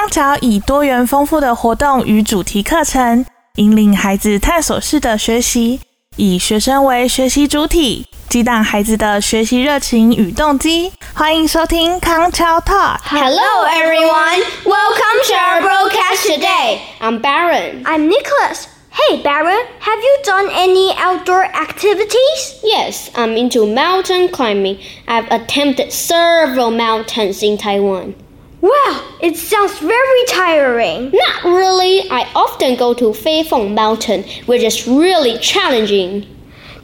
康桥以多元丰富的活动与主题课程，引领孩子探索式的学习，以学生为学习主体，激荡孩子的学习热情与动机。欢迎收听康桥 Talk。 Hello, everyone. Welcome to our broadcast today. I'm Baron. I'm Nicholas. Hey, Baron, have you done any outdoor activities? Yes, I'm into mountain climbing. I've attempted several mountains in Taiwan. Wow, it sounds very tiring. Not really. I often go to Feifeng Mountain, which is really challenging.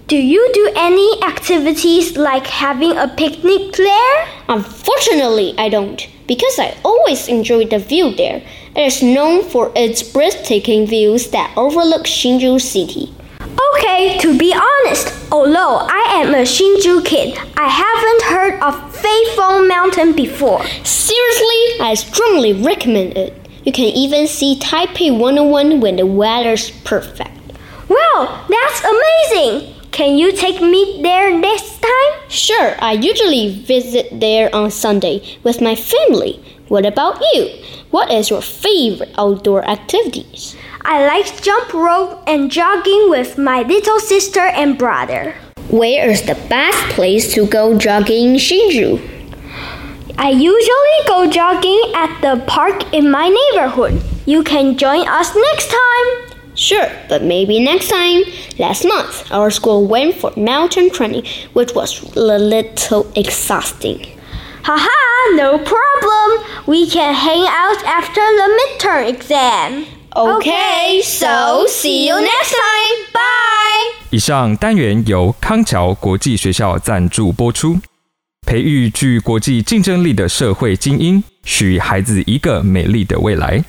Do you do any activities like having a picnic there? Unfortunately, I don't, because I always enjoy the view there. It is known for its breathtaking views that overlook Hsinchu City. Okay, to be honest, although I am a Hsinchu kid, I haven't heard of Feifeng Mountain before. Seriously, I strongly recommend it. You can even see Taipei 101 when the weather's perfect. Wow, that's amazing! Can you take me there next time? Sure, I usually visit there on Sunday with my family. What about you? What is your favorite outdoor activities? I like jump rope and jogging with my little sister and brother. Where is the best place to go jogging in Hsinchu? I usually go jogging at the park in my neighborhood. You can join us next time. Sure, but maybe next time. Last month, our school went for mountain training, which was a little exhausting. Haha, no problem. We can hang out after the midterm exam. Okay, so see you next time. Bye. 以上单元由康桥国际学校赞助播出， 培育具国际竞争力的社会精英，许孩子一个美丽的未来。